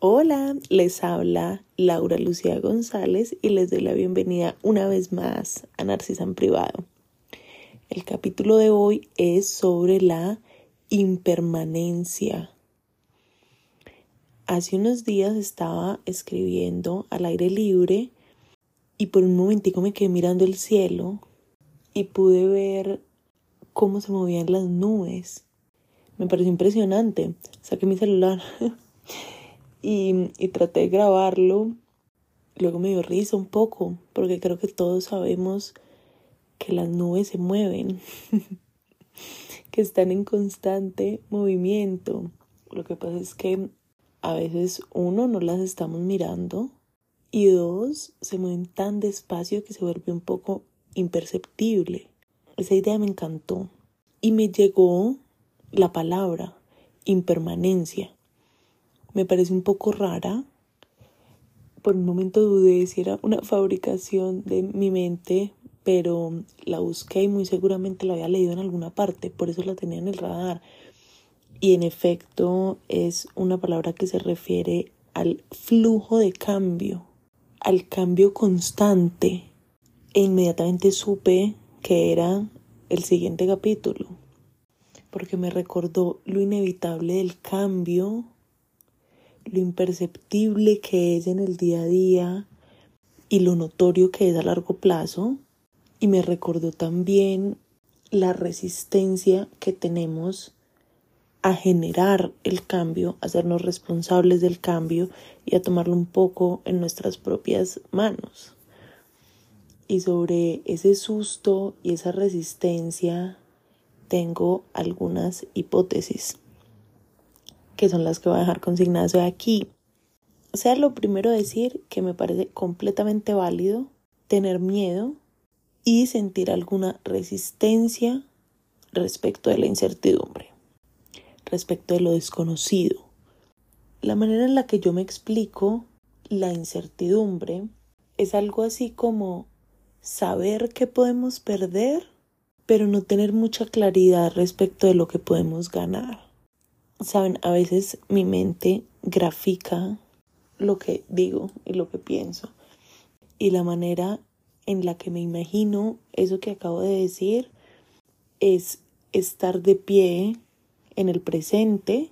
Hola, les habla Laura Lucía González y les doy la bienvenida una vez más a Narcisa en Privado. El capítulo de hoy es sobre la impermanencia. Hace unos días estaba escribiendo al aire libre y por un momentico me quedé mirando el cielo y pude ver cómo se movían las nubes. Me pareció impresionante. Saqué mi celular y, y traté de grabarlo. Luego me dio risa un poco, porque creo que todos sabemos que las nubes se mueven, que están en constante movimiento. Lo que pasa es que a veces uno no las estamos mirando y dos se mueven tan despacio que se vuelve un poco imperceptible. Esa idea me encantó y me llegó la palabra impermanencia me parece un poco rara. Por un momento dudé si era una fabricación de mi mente, pero la busqué y muy seguramente la había leído en alguna parte, por eso la tenía en el radar. Y en efecto es una palabra que se refiere al flujo de cambio, al cambio constante. E inmediatamente supe que era el siguiente capítulo, porque me recordó lo inevitable del cambio lo imperceptible que es en el día a día y lo notorio que es a largo plazo. Y me recordó también la resistencia que tenemos a generar el cambio, a hacernos responsables del cambio y a tomarlo un poco en nuestras propias manos. Y sobre ese susto y esa resistencia tengo algunas hipótesis que son las que voy a dejar consignadas hoy aquí. O sea, lo primero decir que me parece completamente válido tener miedo y sentir alguna resistencia respecto de la incertidumbre, respecto de lo desconocido. La manera en la que yo me explico la incertidumbre es algo así como saber que podemos perder, pero no tener mucha claridad respecto de lo que podemos ganar. Saben, a veces mi mente grafica lo que digo y lo que pienso. Y la manera en la que me imagino eso que acabo de decir es estar de pie en el presente,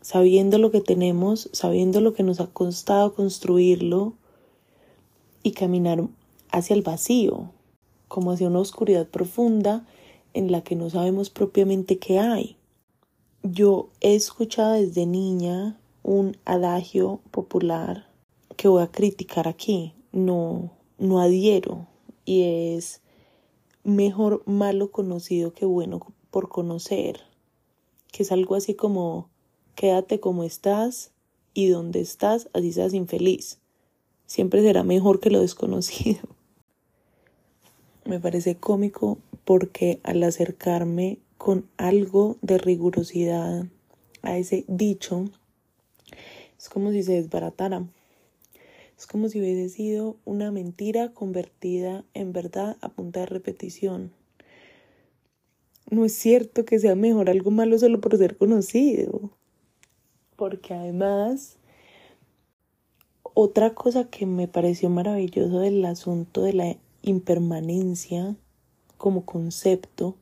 sabiendo lo que tenemos, sabiendo lo que nos ha costado construirlo y caminar hacia el vacío, como hacia una oscuridad profunda en la que no sabemos propiamente qué hay. Yo he escuchado desde niña un adagio popular que voy a criticar aquí, no, no adhiero, y es mejor malo conocido que bueno por conocer, que es algo así como quédate como estás y donde estás así seas infeliz. Siempre será mejor que lo desconocido. Me parece cómico porque al acercarme con algo de rigurosidad a ese dicho, es como si se desbaratara. Es como si hubiese sido una mentira convertida en verdad a punta de repetición. No es cierto que sea mejor algo malo solo por ser conocido. Porque además, otra cosa que me pareció maravilloso del asunto de la impermanencia como concepto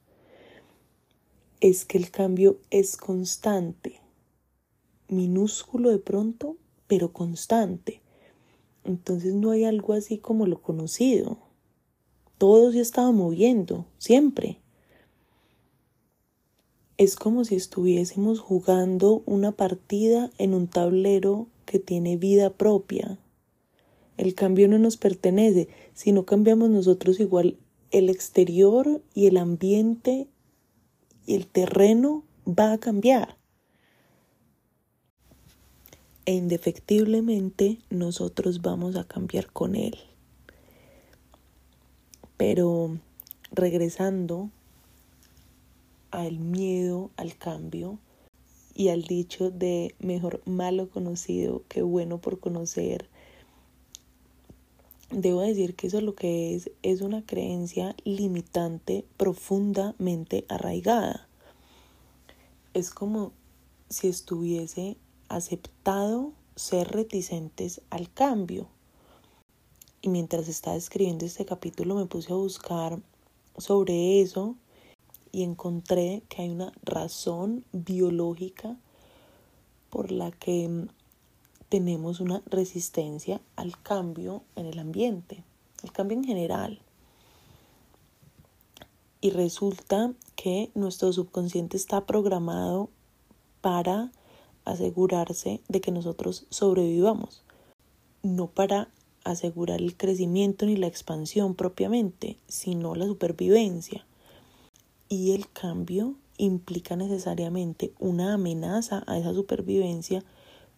es que el cambio es constante, minúsculo de pronto, pero constante. Entonces no hay algo así como lo conocido. Todo se estaba moviendo, siempre. Es como si estuviésemos jugando una partida en un tablero que tiene vida propia. El cambio no nos pertenece, si no cambiamos nosotros igual el exterior y el ambiente el terreno va a cambiar. E indefectiblemente nosotros vamos a cambiar con él. Pero regresando al miedo al cambio y al dicho de mejor malo conocido que bueno por conocer, debo decir que eso lo que es es una creencia limitante profundamente arraigada. Es como si estuviese aceptado ser reticentes al cambio. Y mientras estaba escribiendo este capítulo me puse a buscar sobre eso y encontré que hay una razón biológica por la que tenemos una resistencia al cambio en el ambiente, al cambio en general. Y resulta que nuestro subconsciente está programado para asegurarse de que nosotros sobrevivamos, no para asegurar el crecimiento ni la expansión propiamente, sino la supervivencia. Y el cambio implica necesariamente una amenaza a esa supervivencia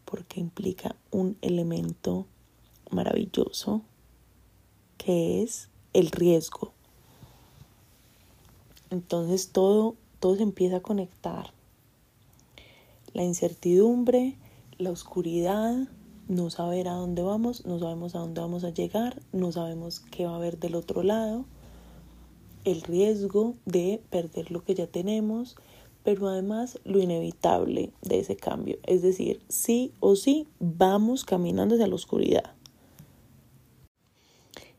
porque implica un elemento maravilloso que es el riesgo. Entonces todo, todo se empieza a conectar. La incertidumbre, la oscuridad, no saber a dónde vamos, no sabemos a dónde vamos a llegar, no sabemos qué va a haber del otro lado, el riesgo de perder lo que ya tenemos, pero además lo inevitable de ese cambio, es decir, sí o sí vamos caminando hacia la oscuridad.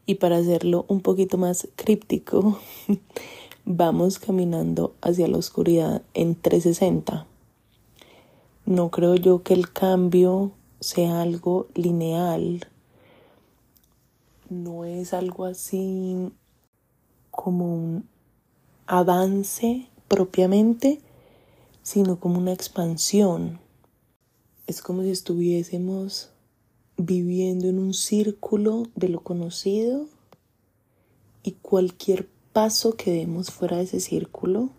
Y para hacerlo un poquito más críptico, vamos caminando hacia la oscuridad en 360. No creo yo que el cambio sea algo lineal. No es algo así como un avance propiamente, sino como una expansión. Es como si estuviésemos viviendo en un círculo de lo conocido y cualquier paso que demos fuera de ese círculo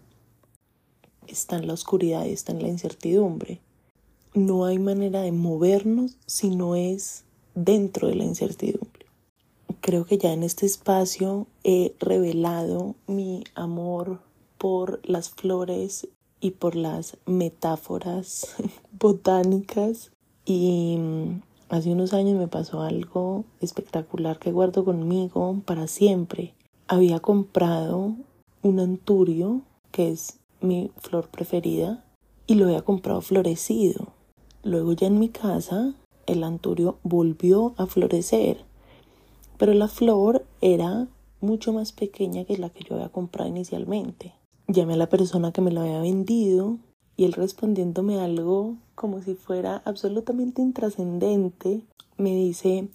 está en la oscuridad y está en la incertidumbre no hay manera de movernos si no es dentro de la incertidumbre. Creo que ya en este espacio he revelado mi amor por las flores y por las metáforas botánicas y mm, hace unos años me pasó algo espectacular que guardo conmigo para siempre. Había comprado un anturio, que es mi flor preferida, y lo había comprado florecido. Luego ya en mi casa el anturio volvió a florecer, pero la flor era mucho más pequeña que la que yo había comprado inicialmente. Llamé a la persona que me lo había vendido y él respondiéndome algo como si fuera absolutamente intrascendente, me dice,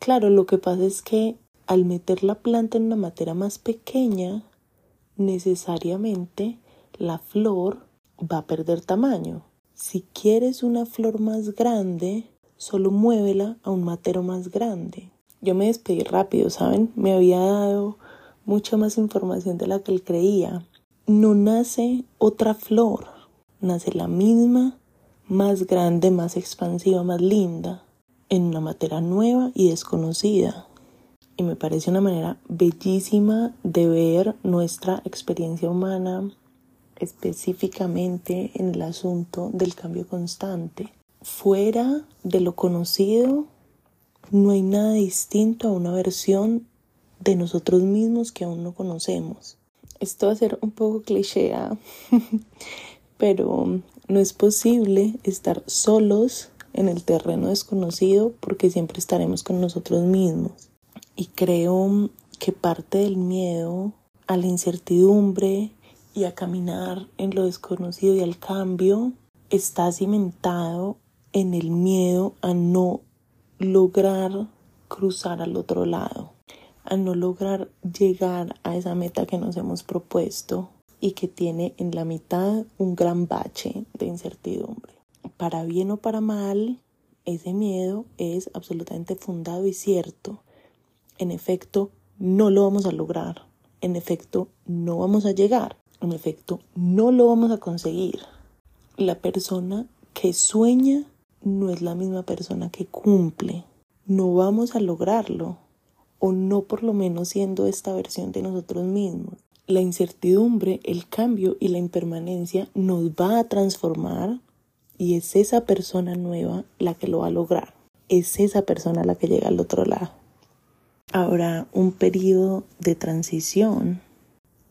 claro, lo que pasa es que al meter la planta en una materia más pequeña, necesariamente la flor va a perder tamaño. Si quieres una flor más grande, solo muévela a un matero más grande. Yo me despedí rápido, ¿saben? Me había dado mucha más información de la que él creía. No nace otra flor, nace la misma, más grande, más expansiva, más linda, en una matera nueva y desconocida. Y me parece una manera bellísima de ver nuestra experiencia humana, específicamente en el asunto del cambio constante. Fuera de lo conocido, no hay nada distinto a una versión de nosotros mismos que aún no conocemos. Esto va a ser un poco cliché, ¿ah? pero no es posible estar solos en el terreno desconocido porque siempre estaremos con nosotros mismos. Y creo que parte del miedo a la incertidumbre y a caminar en lo desconocido y al cambio está cimentado en el miedo a no lograr cruzar al otro lado, a no lograr llegar a esa meta que nos hemos propuesto y que tiene en la mitad un gran bache de incertidumbre. Para bien o para mal, ese miedo es absolutamente fundado y cierto. En efecto, no lo vamos a lograr. En efecto, no vamos a llegar en efecto, no lo vamos a conseguir. La persona que sueña no es la misma persona que cumple. No vamos a lograrlo, o no por lo menos siendo esta versión de nosotros mismos. La incertidumbre, el cambio y la impermanencia nos va a transformar y es esa persona nueva la que lo va a lograr. Es esa persona la que llega al otro lado. Ahora, un periodo de transición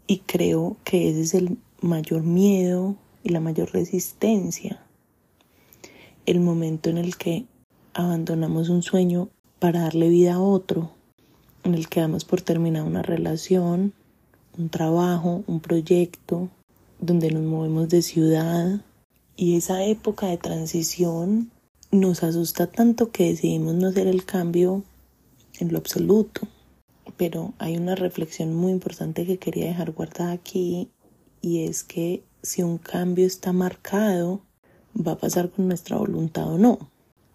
y creo que ese es el mayor miedo y la mayor resistencia. el momento en el que abandonamos un sueño para darle vida a otro, en el que damos por terminar una relación, un trabajo, un proyecto, donde nos movemos de ciudad. Y esa época de transición nos asusta tanto que decidimos no hacer el cambio en lo absoluto. Pero hay una reflexión muy importante que quería dejar guardada aquí y es que si un cambio está marcado, va a pasar con nuestra voluntad o no.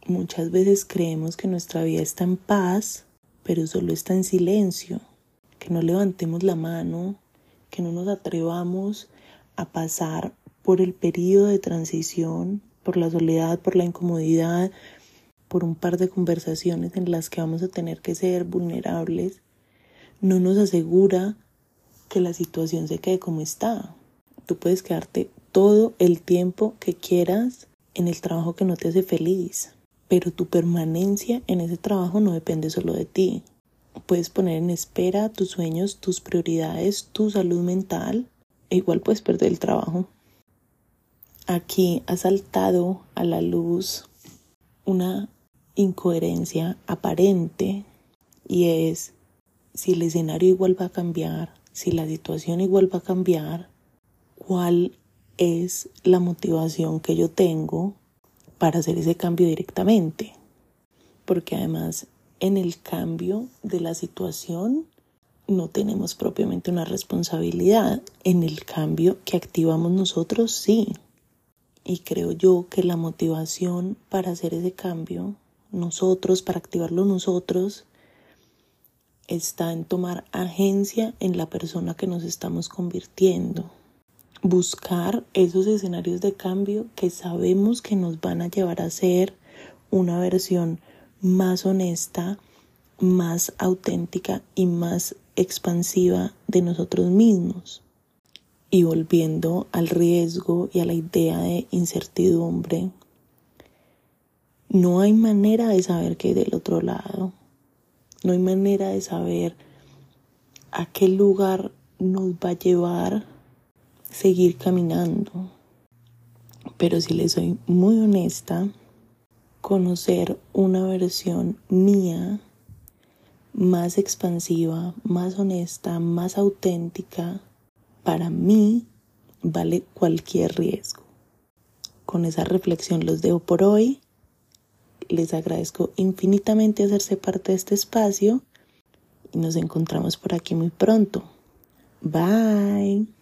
Muchas veces creemos que nuestra vida está en paz, pero solo está en silencio, que no levantemos la mano, que no nos atrevamos a pasar por el periodo de transición, por la soledad, por la incomodidad, por un par de conversaciones en las que vamos a tener que ser vulnerables, no nos asegura que la situación se quede como está. Tú puedes quedarte todo el tiempo que quieras en el trabajo que no te hace feliz, pero tu permanencia en ese trabajo no depende solo de ti. Puedes poner en espera tus sueños, tus prioridades, tu salud mental, e igual puedes perder el trabajo. Aquí ha saltado a la luz una incoherencia aparente y es si el escenario igual va a cambiar, si la situación igual va a cambiar, cuál es la motivación que yo tengo para hacer ese cambio directamente. Porque además en el cambio de la situación no tenemos propiamente una responsabilidad. En el cambio que activamos nosotros, sí. Y creo yo que la motivación para hacer ese cambio, nosotros, para activarlo nosotros, está en tomar agencia en la persona que nos estamos convirtiendo. Buscar esos escenarios de cambio que sabemos que nos van a llevar a ser una versión más honesta, más auténtica y más expansiva de nosotros mismos. Y volviendo al riesgo y a la idea de incertidumbre, no hay manera de saber qué hay del otro lado. No hay manera de saber a qué lugar nos va a llevar seguir caminando. Pero si le soy muy honesta, conocer una versión mía más expansiva, más honesta, más auténtica, para mí vale cualquier riesgo. Con esa reflexión los dejo por hoy. Les agradezco infinitamente hacerse parte de este espacio y nos encontramos por aquí muy pronto. Bye.